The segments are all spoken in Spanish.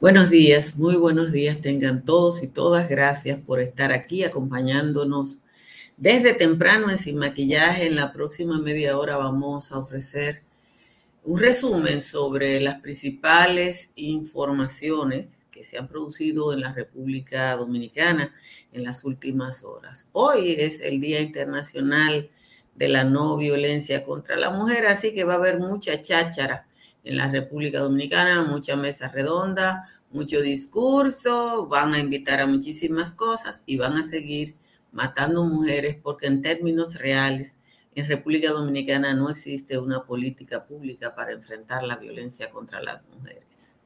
Buenos días, muy buenos días tengan todos y todas. Gracias por estar aquí acompañándonos desde temprano en Sin Maquillaje. En la próxima media hora vamos a ofrecer un resumen sobre las principales informaciones que se han producido en la República Dominicana en las últimas horas. Hoy es el Día Internacional de la No Violencia contra la Mujer, así que va a haber mucha cháchara en la República Dominicana, mucha mesa redonda, mucho discurso, van a invitar a muchísimas cosas y van a seguir matando mujeres porque en términos reales en República Dominicana no existe una política pública para enfrentar la violencia contra las mujeres.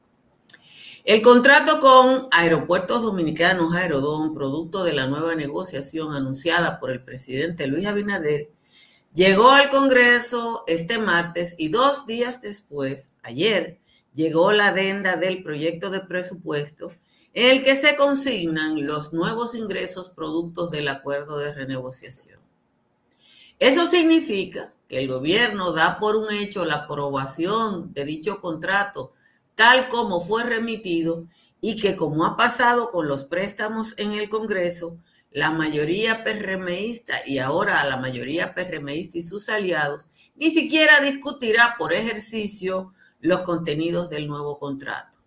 El contrato con Aeropuertos Dominicanos Aerodón, producto de la nueva negociación anunciada por el presidente Luis Abinader, Llegó al Congreso este martes y dos días después, ayer, llegó la adenda del proyecto de presupuesto en el que se consignan los nuevos ingresos productos del acuerdo de renegociación. Eso significa que el gobierno da por un hecho la aprobación de dicho contrato tal como fue remitido y que como ha pasado con los préstamos en el Congreso, la mayoría PRMista y ahora la mayoría PRMista y sus aliados ni siquiera discutirá por ejercicio los contenidos del nuevo contrato.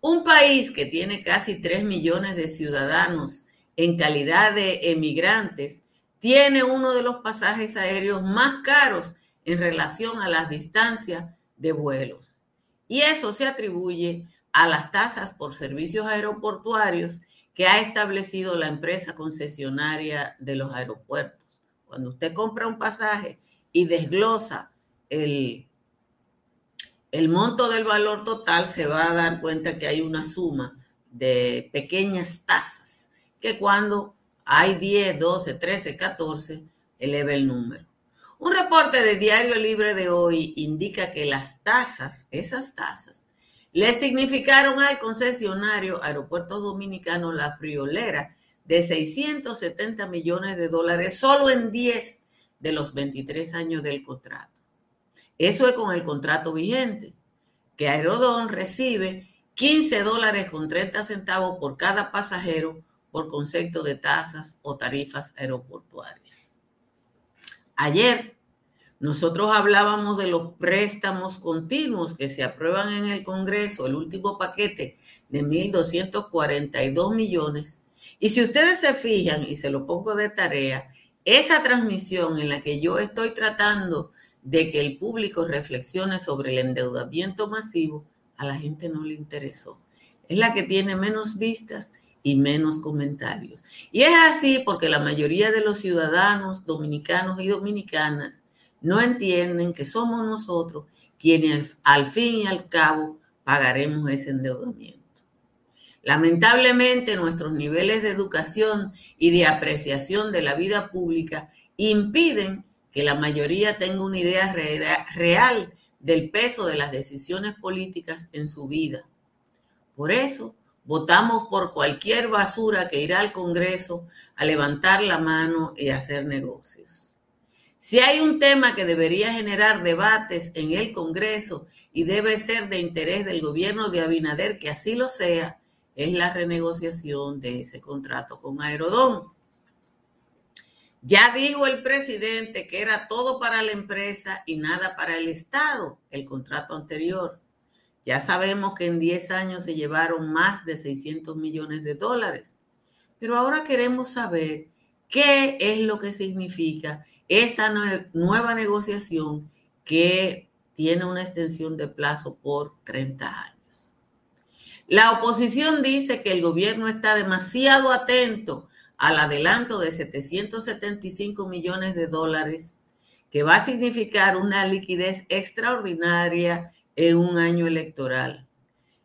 Un país que tiene casi 3 millones de ciudadanos en calidad de emigrantes tiene uno de los pasajes aéreos más caros en relación a las distancias de vuelos. Y eso se atribuye a las tasas por servicios aeroportuarios que ha establecido la empresa concesionaria de los aeropuertos. Cuando usted compra un pasaje y desglosa el, el monto del valor total, se va a dar cuenta que hay una suma de pequeñas tasas, que cuando hay 10, 12, 13, 14, eleva el número. Un reporte de Diario Libre de hoy indica que las tasas, esas tasas, le significaron al concesionario Aeropuertos Dominicanos la friolera de 670 millones de dólares solo en 10 de los 23 años del contrato. Eso es con el contrato vigente, que Aerodón recibe 15 dólares con 30 centavos por cada pasajero por concepto de tasas o tarifas aeroportuarias. Ayer, nosotros hablábamos de los préstamos continuos que se aprueban en el Congreso, el último paquete de 1.242 millones. Y si ustedes se fijan, y se lo pongo de tarea, esa transmisión en la que yo estoy tratando de que el público reflexione sobre el endeudamiento masivo, a la gente no le interesó. Es la que tiene menos vistas y menos comentarios. Y es así porque la mayoría de los ciudadanos dominicanos y dominicanas no entienden que somos nosotros quienes al fin y al cabo pagaremos ese endeudamiento. Lamentablemente nuestros niveles de educación y de apreciación de la vida pública impiden que la mayoría tenga una idea real del peso de las decisiones políticas en su vida. Por eso, votamos por cualquier basura que irá al Congreso a levantar la mano y hacer negocios. Si hay un tema que debería generar debates en el Congreso y debe ser de interés del gobierno de Abinader, que así lo sea, es la renegociación de ese contrato con Aerodón. Ya dijo el presidente que era todo para la empresa y nada para el Estado, el contrato anterior. Ya sabemos que en 10 años se llevaron más de 600 millones de dólares. Pero ahora queremos saber qué es lo que significa esa nueva negociación que tiene una extensión de plazo por 30 años. La oposición dice que el gobierno está demasiado atento al adelanto de 775 millones de dólares, que va a significar una liquidez extraordinaria en un año electoral.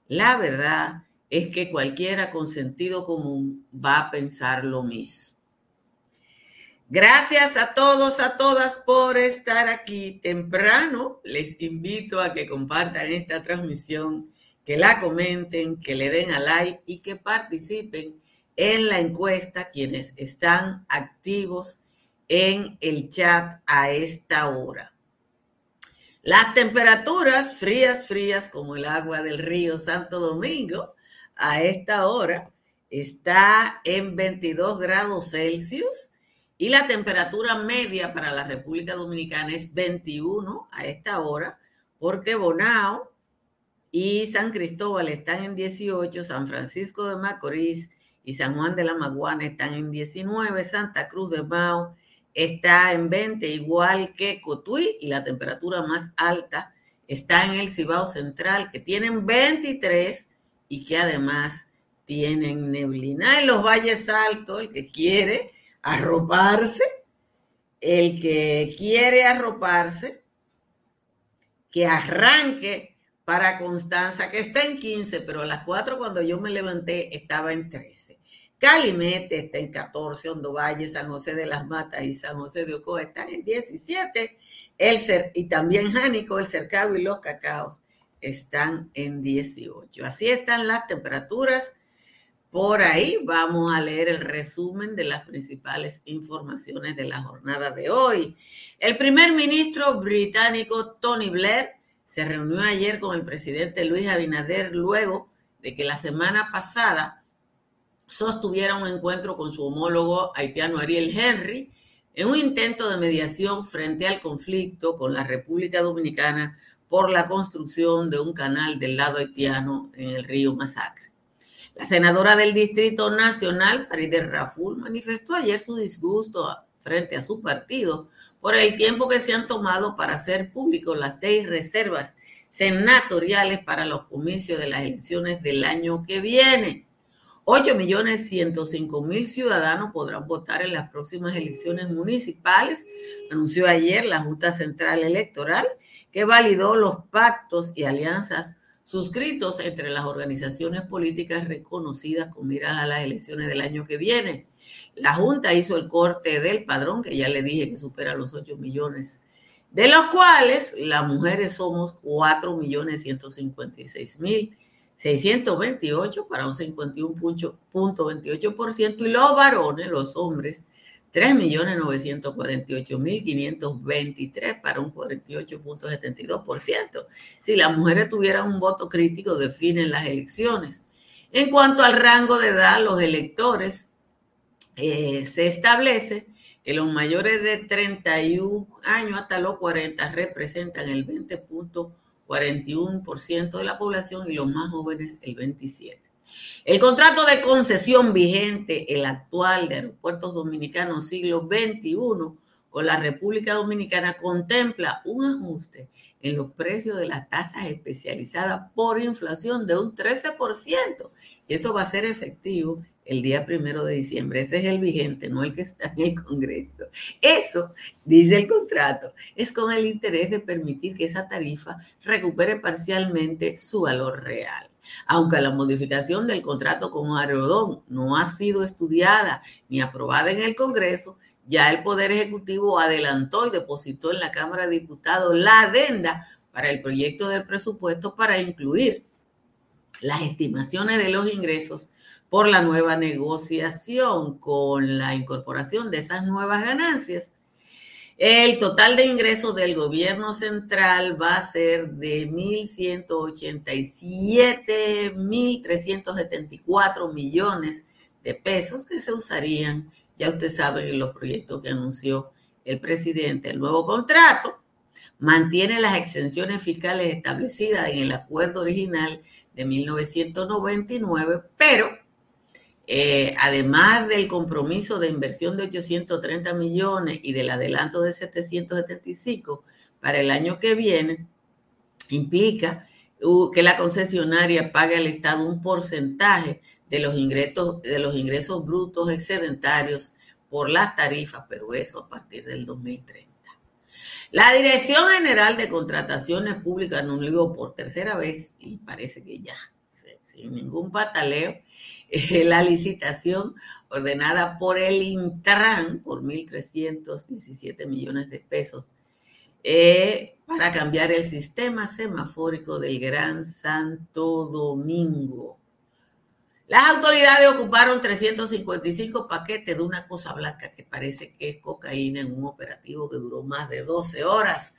La verdad es que cualquiera con sentido común va a pensar lo mismo. Gracias a todos, a todas por estar aquí temprano. Les invito a que compartan esta transmisión, que la comenten, que le den a like y que participen en la encuesta quienes están activos en el chat a esta hora. Las temperaturas frías, frías como el agua del río Santo Domingo, a esta hora está en 22 grados Celsius y la temperatura media para la República Dominicana es 21 a esta hora, porque Bonao y San Cristóbal están en 18, San Francisco de Macorís y San Juan de la Maguana están en 19, Santa Cruz de Mao está en 20, igual que Cotuí, y la temperatura más alta está en el Cibao Central, que tienen 23 y que además tienen neblina. En los valles altos, el que quiere arroparse, el que quiere arroparse, que arranque para Constanza, que está en 15, pero a las 4 cuando yo me levanté estaba en 13. Calimete está en 14, Hondo Valle, San José de las Matas y San José de Ocoa están en 17, el y también Jánico, el Cercado y los Cacaos están en 18. Así están las temperaturas por ahí vamos a leer el resumen de las principales informaciones de la jornada de hoy. El primer ministro británico Tony Blair se reunió ayer con el presidente Luis Abinader luego de que la semana pasada sostuviera un encuentro con su homólogo haitiano Ariel Henry en un intento de mediación frente al conflicto con la República Dominicana por la construcción de un canal del lado haitiano en el río Masacre. La senadora del Distrito Nacional, Farideh Raful, manifestó ayer su disgusto frente a su partido por el tiempo que se han tomado para hacer público las seis reservas senatoriales para los comicios de las elecciones del año que viene. 8.105.000 ciudadanos podrán votar en las próximas elecciones municipales, anunció ayer la Junta Central Electoral, que validó los pactos y alianzas suscritos entre las organizaciones políticas reconocidas con miras a las elecciones del año que viene. La Junta hizo el corte del padrón, que ya le dije que supera los 8 millones, de los cuales las mujeres somos 4 millones 156 mil 628 para un 51.28% y los varones, los hombres, 3.948.523 para un 48.72%. Si las mujeres tuvieran un voto crítico, definen las elecciones. En cuanto al rango de edad, los electores eh, se establece que los mayores de 31 años hasta los 40 representan el 20.41% de la población y los más jóvenes el 27%. El contrato de concesión vigente, el actual de Aeropuertos Dominicanos siglo XXI, con la República Dominicana contempla un ajuste en los precios de las tasas especializadas por inflación de un 13%. Y eso va a ser efectivo el día primero de diciembre. Ese es el vigente, no el que está en el Congreso. Eso, dice el contrato, es con el interés de permitir que esa tarifa recupere parcialmente su valor real. Aunque la modificación del contrato con Aerodón no ha sido estudiada ni aprobada en el Congreso, ya el Poder Ejecutivo adelantó y depositó en la Cámara de Diputados la adenda para el proyecto del presupuesto para incluir las estimaciones de los ingresos por la nueva negociación con la incorporación de esas nuevas ganancias el total de ingresos del gobierno central va a ser de 1.187.374 millones de pesos que se usarían, ya ustedes saben, en los proyectos que anunció el presidente. El nuevo contrato mantiene las exenciones fiscales establecidas en el acuerdo original de 1999, pero eh, además del compromiso de inversión de 830 millones y del adelanto de 775 para el año que viene, implica que la concesionaria pague al Estado un porcentaje de los ingresos, de los ingresos brutos excedentarios por las tarifas, pero eso a partir del 2030. La Dirección General de Contrataciones Públicas anunció por tercera vez, y parece que ya, sin ningún pataleo, la licitación ordenada por el Intran por 1.317 millones de pesos eh, para cambiar el sistema semafórico del Gran Santo Domingo. Las autoridades ocuparon 355 paquetes de una cosa blanca que parece que es cocaína en un operativo que duró más de 12 horas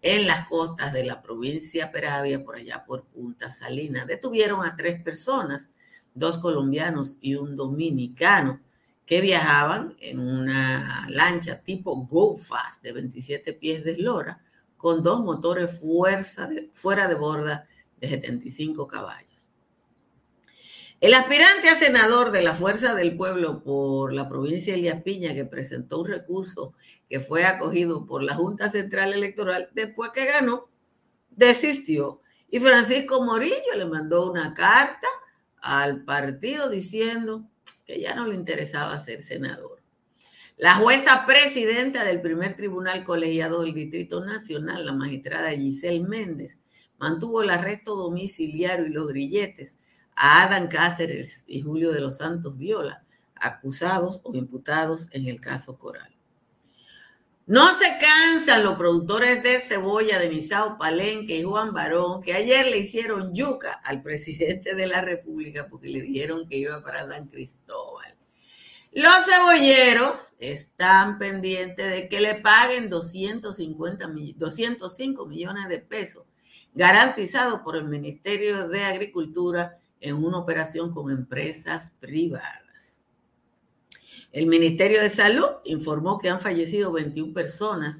en las costas de la provincia Peravia, por allá por Punta Salina. Detuvieron a tres personas, dos colombianos y un dominicano, que viajaban en una lancha tipo Go Fast de 27 pies de eslora con dos motores fuera de borda de 75 caballos. El aspirante a senador de la Fuerza del Pueblo por la provincia de Elías que presentó un recurso que fue acogido por la Junta Central Electoral, después que ganó, desistió. Y Francisco Morillo le mandó una carta al partido diciendo que ya no le interesaba ser senador. La jueza presidenta del primer tribunal colegiado del Distrito Nacional, la magistrada Giselle Méndez, mantuvo el arresto domiciliario y los grilletes a Adán Cáceres y Julio de los Santos Viola, acusados o imputados en el caso Coral. No se cansan los productores de cebolla de Misao Palenque y Juan Barón, que ayer le hicieron yuca al presidente de la República porque le dijeron que iba para San Cristóbal. Los cebolleros están pendientes de que le paguen 250, 205 millones de pesos garantizados por el Ministerio de Agricultura en una operación con empresas privadas. El Ministerio de Salud informó que han fallecido 21 personas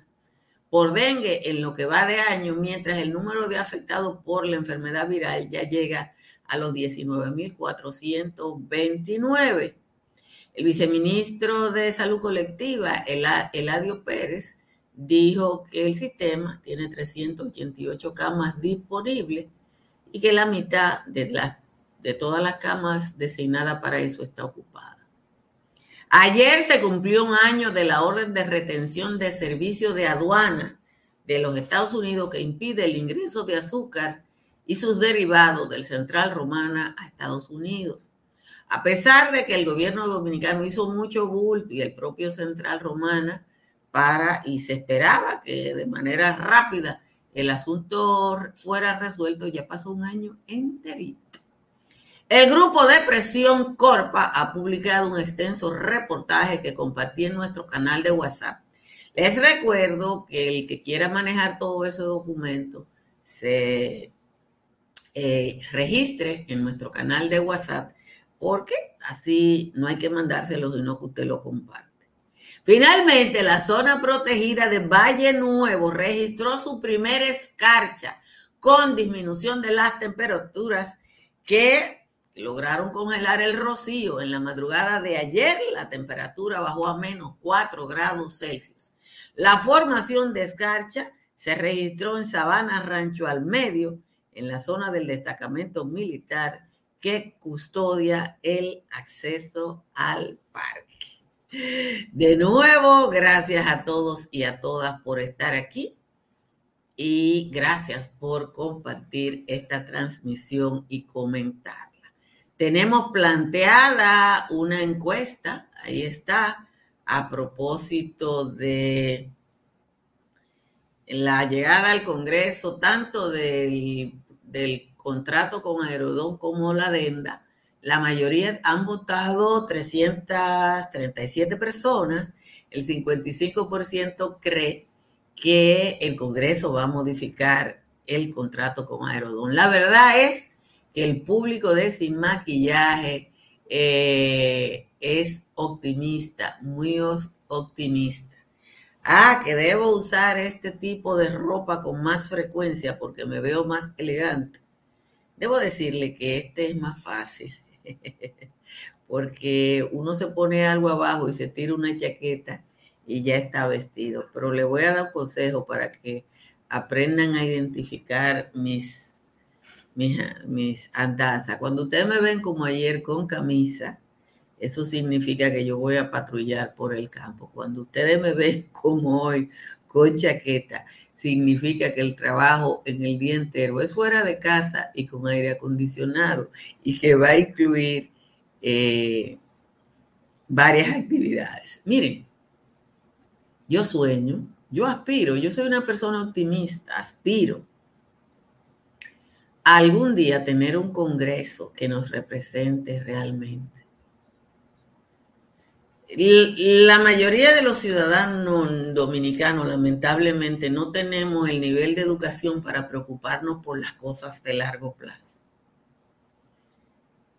por dengue en lo que va de año, mientras el número de afectados por la enfermedad viral ya llega a los 19.429. El viceministro de Salud Colectiva, Eladio Pérez, dijo que el sistema tiene 388 camas disponibles y que la mitad de de todas las camas designadas para eso está ocupada. Ayer se cumplió un año de la orden de retención de servicio de aduana de los Estados Unidos que impide el ingreso de azúcar y sus derivados del Central Romana a Estados Unidos. A pesar de que el gobierno dominicano hizo mucho bulto y el propio Central Romana para y se esperaba que de manera rápida el asunto fuera resuelto, ya pasó un año enterito. El grupo de presión Corpa ha publicado un extenso reportaje que compartí en nuestro canal de WhatsApp. Les recuerdo que el que quiera manejar todo ese documento se eh, registre en nuestro canal de WhatsApp porque así no hay que mandárselo, sino que usted lo comparte. Finalmente, la zona protegida de Valle Nuevo registró su primera escarcha con disminución de las temperaturas que lograron congelar el rocío. En la madrugada de ayer la temperatura bajó a menos 4 grados Celsius. La formación de escarcha se registró en Sabana Rancho al Medio, en la zona del destacamento militar que custodia el acceso al parque. De nuevo, gracias a todos y a todas por estar aquí y gracias por compartir esta transmisión y comentar. Tenemos planteada una encuesta, ahí está, a propósito de la llegada al Congreso tanto del, contrato con Aerodón como la adenda. La mayoría han votado 337 personas, el 55% cree que el Congreso va a modificar el contrato con Aerodón. La verdad es el público de Sin Maquillaje eh, es optimista, muy optimista. Ah, que debo usar este tipo de ropa con más frecuencia porque me veo más elegante. Debo decirle que este es más fácil, porque uno se pone algo abajo y se tira una chaqueta y ya está vestido. Pero le voy a dar consejo para que aprendan a identificar mis mis, mis andanzas. Cuando ustedes me ven como ayer con camisa, eso significa que yo voy a patrullar por el campo. Cuando ustedes me ven como hoy con chaqueta, significa que el trabajo en el día entero es fuera de casa y con aire acondicionado y que va a incluir eh, varias actividades. Miren, yo sueño, yo aspiro, yo soy una persona optimista, aspiro algún día tener un Congreso que nos represente realmente. La mayoría de los ciudadanos dominicanos, lamentablemente, no tenemos el nivel de educación para preocuparnos por las cosas de largo plazo.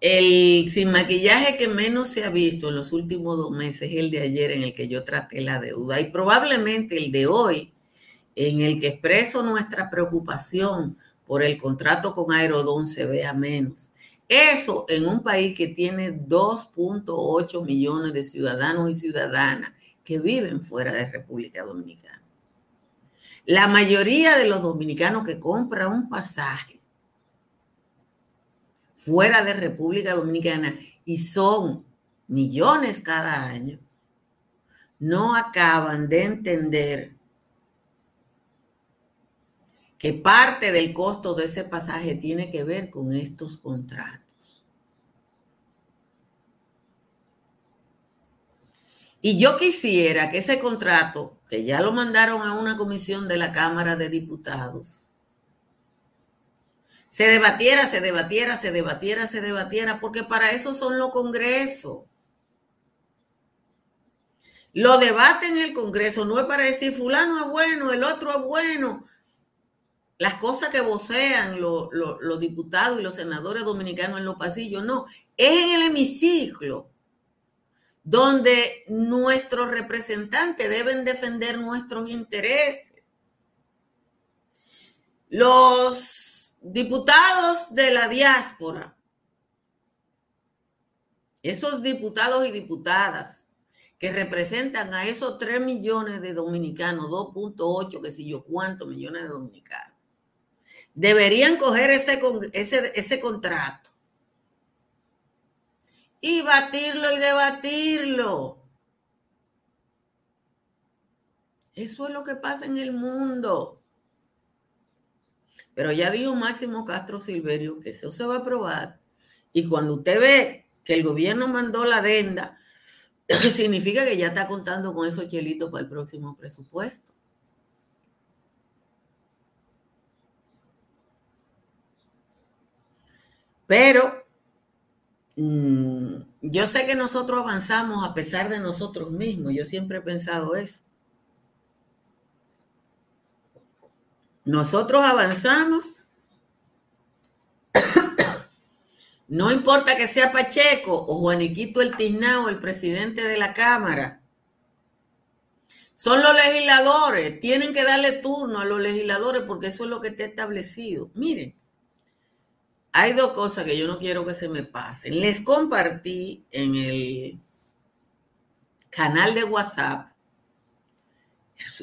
El sin maquillaje que menos se ha visto en los últimos dos meses es el de ayer en el que yo traté la deuda y probablemente el de hoy en el que expreso nuestra preocupación por el contrato con Aerodón se vea menos. Eso en un país que tiene 2.8 millones de ciudadanos y ciudadanas que viven fuera de República Dominicana. La mayoría de los dominicanos que compran un pasaje fuera de República Dominicana y son millones cada año, no acaban de entender que parte del costo de ese pasaje tiene que ver con estos contratos. Y yo quisiera que ese contrato, que ya lo mandaron a una comisión de la Cámara de Diputados, se debatiera, se debatiera, se debatiera, se debatiera, porque para eso son los congresos. Lo debate en el Congreso no es para decir fulano es bueno, el otro es bueno las cosas que vocean los diputados y los senadores dominicanos en los pasillos, no, es en el hemiciclo donde nuestros representantes deben defender nuestros intereses. Los diputados de la diáspora, esos diputados y diputadas que representan a esos 3 millones de dominicanos, 2.8, que sé yo, cuántos millones de dominicanos deberían coger ese, ese, ese contrato y batirlo y debatirlo. Eso es lo que pasa en el mundo. Pero ya dijo Máximo Castro Silverio que eso se va a aprobar. Y cuando usted ve que el gobierno mandó la adenda, significa que ya está contando con esos chelitos para el próximo presupuesto. Pero mm, yo sé que nosotros avanzamos a pesar de nosotros mismos. Yo siempre he pensado eso. Nosotros avanzamos. No importa que sea Pacheco o Juaniquito el Tiznao, el presidente de la Cámara. Son los legisladores. Tienen que darle turno a los legisladores porque eso es lo que está establecido. Miren, hay dos cosas que yo no quiero que se me pasen. Les compartí en el canal de WhatsApp.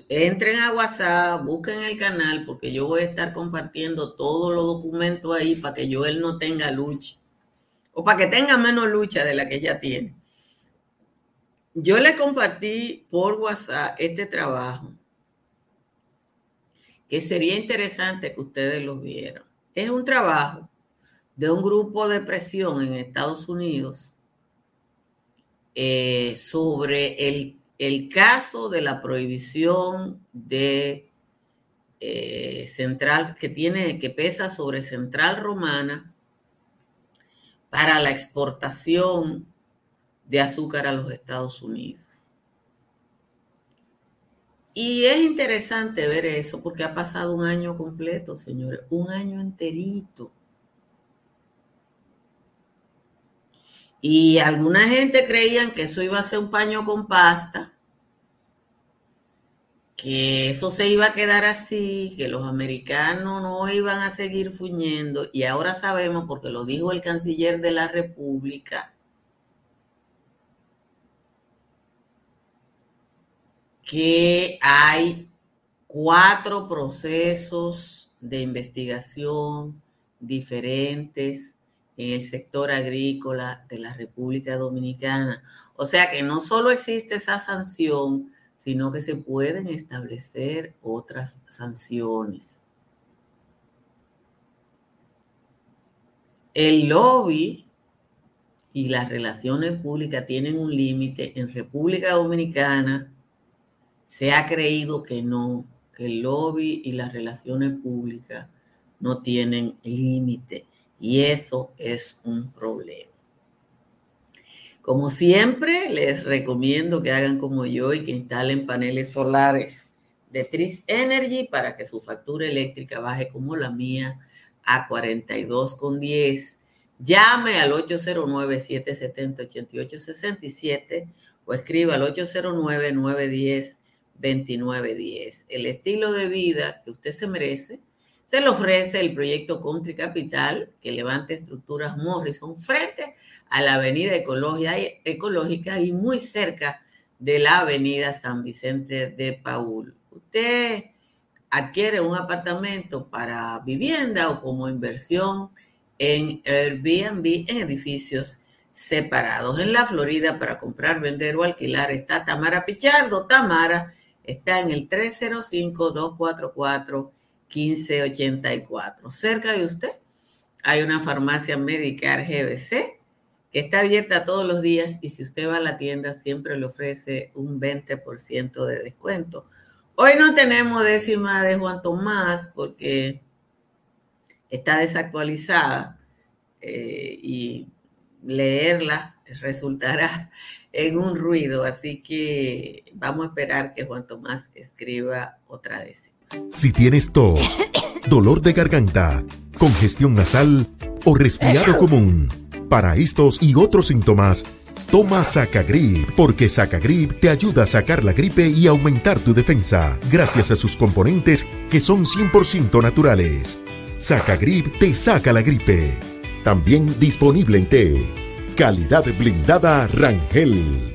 Entren a WhatsApp, busquen el canal porque yo voy a estar compartiendo todos los documentos ahí para que yo él no tenga lucha o para que tenga menos lucha de la que ella tiene. Yo le compartí por WhatsApp este trabajo que sería interesante que ustedes lo vieran. Es un trabajo de un grupo de presión en Estados Unidos eh, sobre el, caso de la prohibición de eh, central que tiene que pesa sobre central romana para la exportación de azúcar a los Estados Unidos. Y es interesante ver eso porque ha pasado un año completo, señores, un año enterito Y alguna gente creían que eso iba a ser un paño con pasta, que eso se iba a quedar así, que los americanos no iban a seguir fuñendo. Y ahora sabemos, porque lo dijo el canciller de la República, que hay cuatro procesos de investigación diferentes en el sector agrícola de la República Dominicana. O sea que no solo existe esa sanción, sino que se pueden establecer otras sanciones. El lobby y las relaciones públicas tienen un límite. En República Dominicana se ha creído que no, que el lobby y las relaciones públicas no tienen límite. Y eso es un problema. Como siempre, les recomiendo que hagan como yo y que instalen paneles solares de Tris Energy para que su factura eléctrica baje como la mía a 42,10. Llame al 809-770-8867 o escriba al 809-910-2910. El estilo de vida que usted se merece se le ofrece el proyecto Country Capital que levanta estructuras Morrison frente a la avenida ecológica y muy cerca de la avenida San Vicente de Paul. Usted adquiere un apartamento para vivienda o como inversión en Airbnb en edificios separados. En la Florida, para comprar, vender o alquilar, está Tamara Pichardo. Tamara está en el 305-244-1584. Cerca de usted hay una farmacia Medicare GBC que está abierta todos los días y si usted va a la tienda siempre le ofrece un 20% de descuento. Hoy no tenemos décima de Juan Tomás porque está desactualizada eh, y leerla resultará en un ruido, así que vamos a esperar que Juan Tomás escriba otra décima. Si tienes tos, dolor de garganta, congestión nasal o resfriado común, para estos y otros síntomas, toma Sacagrip, porque Sacagrip te ayuda a sacar la gripe y aumentar tu defensa, gracias a sus componentes que son 100% naturales. Sacagrip te saca la gripe. También disponible en té. Calidad blindada Rangel.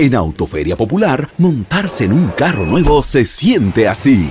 En Autoferia Popular, montarse en un carro nuevo se siente así.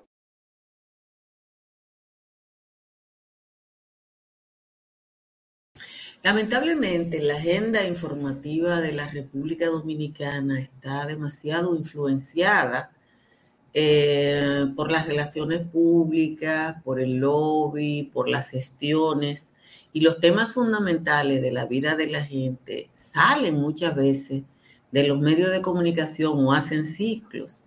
Lamentablemente, la agenda informativa de la República Dominicana está demasiado influenciada eh, por las relaciones públicas, por el lobby, por las gestiones y los temas fundamentales de la vida de la gente salen muchas veces de los medios de comunicación o hacen ciclos.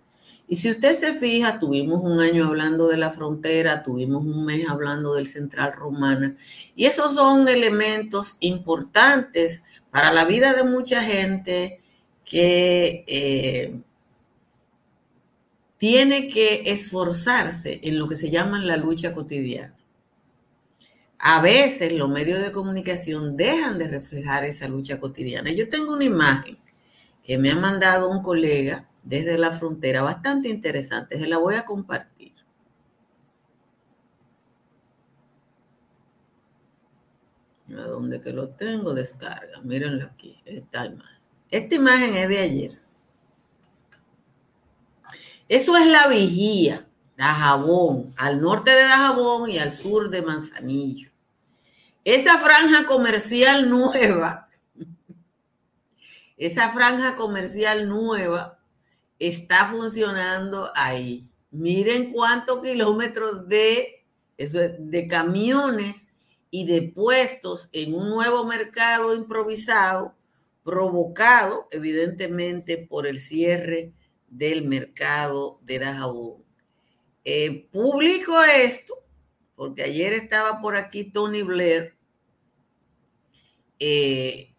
Y si usted se fija, tuvimos un año hablando de la frontera, tuvimos un mes hablando del Central Romana, y esos son elementos importantes para la vida de mucha gente que eh, tiene que esforzarse en lo que se llama la lucha cotidiana. A veces los medios de comunicación dejan de reflejar esa lucha cotidiana. Yo tengo una imagen que me ha mandado un colega desde la frontera, bastante interesante. Se la voy a compartir. ¿A dónde que lo tengo? Descarga. Mírenlo aquí. Esta imagen. Esta imagen es de ayer. Eso es la vigía, Dajabón, al norte de Dajabón y al sur de Manzanillo. Esa franja comercial nueva, esa franja comercial nueva está funcionando ahí. Miren cuántos kilómetros de, eso de camiones y de puestos en un nuevo mercado improvisado, provocado evidentemente por el cierre del mercado de Dajabón. Eh, publico esto porque ayer estaba por aquí Tony Blair, eh,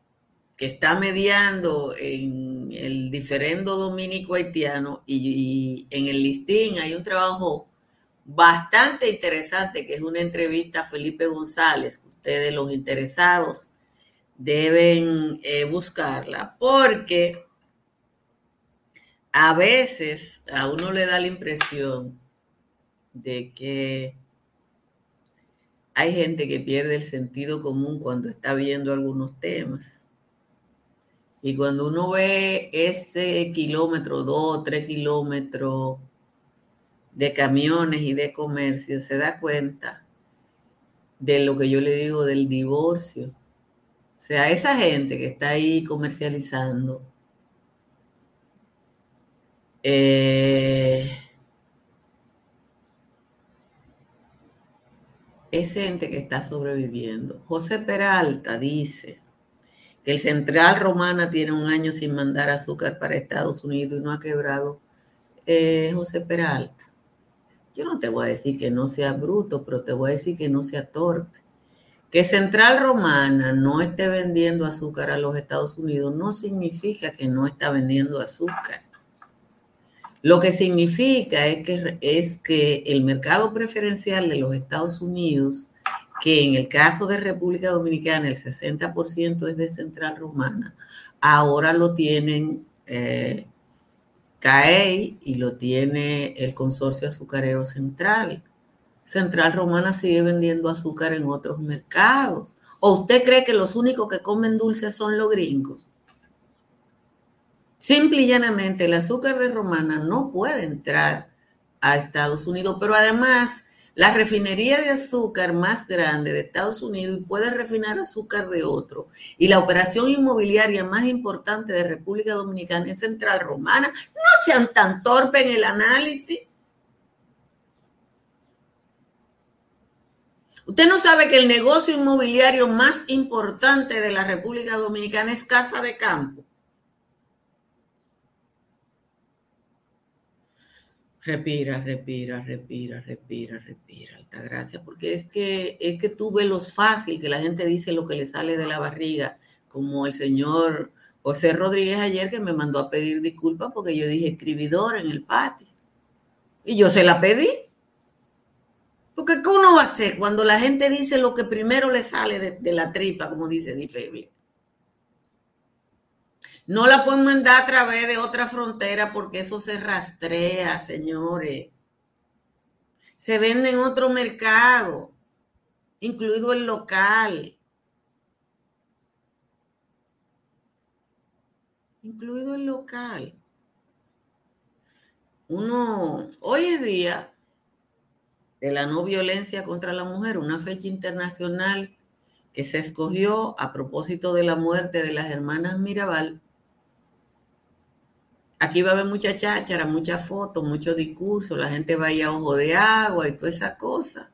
que está mediando en el diferendo dominico haitiano y, en el listín hay un trabajo bastante interesante que es una entrevista a Felipe González, que ustedes los interesados deben eh, buscarla porque a veces a uno le da la impresión de que hay gente que pierde el sentido común cuando está viendo algunos temas Y cuando uno ve ese kilómetro, dos, tres kilómetros de camiones y de comercio, se da cuenta de lo que yo le digo del divorcio. O sea, esa gente que está ahí comercializando, eh, gente que está sobreviviendo. José Peralta dice que el Central Romana tiene un año sin mandar azúcar para Estados Unidos y no ha quebrado. Eh, José Peralta, yo no te voy a decir que no sea bruto, pero te voy a decir que no sea torpe. Que Central Romana no esté vendiendo azúcar a los Estados Unidos no significa que no está vendiendo azúcar. Lo que significa es que, es que el mercado preferencial de los Estados Unidos, que en el caso de República Dominicana el 60% es de Central Romana, ahora lo tienen eh, CAE y lo tiene el Consorcio Azucarero Central. Central Romana sigue vendiendo azúcar en otros mercados. ¿O usted cree que los únicos que comen dulces son los gringos? Simple y llanamente, el azúcar de Romana no puede entrar a Estados Unidos, pero además la refinería de azúcar más grande de Estados Unidos puede refinar azúcar de otro. Y la operación inmobiliaria más importante de República Dominicana es Central Romana. No sean tan torpes en el análisis. Usted no sabe que el negocio inmobiliario más importante de la República Dominicana es Casa de Campo. Respira, respira, respira, respira, respira, alta gracia, porque es que es que tú ves lo fácil que la gente dice lo que le sale de la barriga, como el señor José Rodríguez ayer que me mandó a pedir disculpas porque yo dije escribidor en el patio. Y yo se la pedí. Porque ¿qué uno va a hacer cuando la gente dice lo que primero le sale de, la tripa, como dice Difeble? No la pueden mandar a través de otra frontera porque eso se rastrea, señores. Se vende en otro mercado, incluido el local. Incluido el local. Uno, hoy es día de la no violencia contra la mujer, una fecha internacional que se escogió a propósito de la muerte de las hermanas Mirabal Aquí va a haber mucha cháchara, muchas fotos, muchos discursos, la gente va a ir a ojo de agua y toda esa cosa.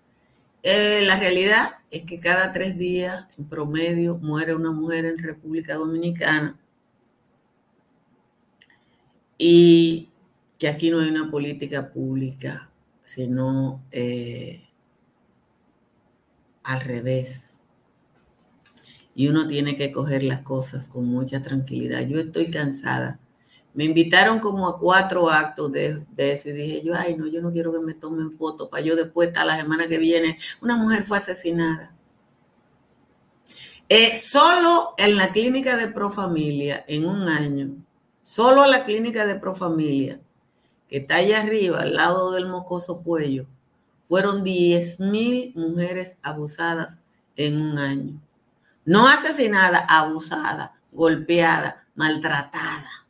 Eh, la realidad es que cada tres días, en promedio, muere una mujer en República Dominicana y que aquí no hay una política pública, sino eh, al revés. Y uno tiene que coger las cosas con mucha tranquilidad. Yo estoy cansada me invitaron como a cuatro actos de, eso y dije yo, ay, no, yo no quiero que me tomen fotos para yo después, hasta la semana que viene, una mujer fue asesinada. Eh, solo en la clínica de Profamilia, en un año, solo la clínica de Profamilia, que está allá arriba, al lado del mocoso cuello, fueron 10 mil mujeres abusadas en un año. No asesinadas, abusadas, golpeadas, maltratadas.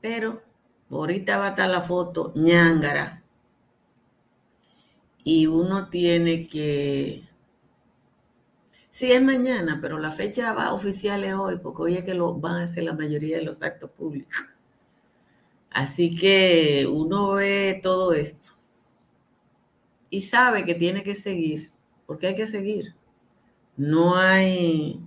Pero ahorita va a estar la foto ñangara. Y uno tiene que... Sí, es mañana, pero la fecha va oficial es hoy, porque hoy es que lo van a hacer la mayoría de los actos públicos. Así que uno ve todo esto y sabe que tiene que seguir, porque hay que seguir. No hay,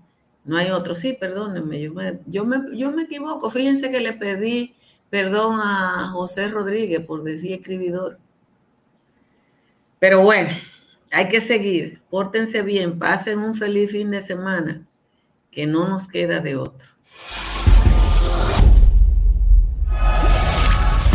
no hay otro. Sí, perdónenme, yo me, yo me, yo me equivoco. Fíjense que le pedí perdón a José Rodríguez por decir escribidor. Pero bueno, hay que seguir. Pórtense bien, pasen un feliz fin de semana, que no nos queda de otro.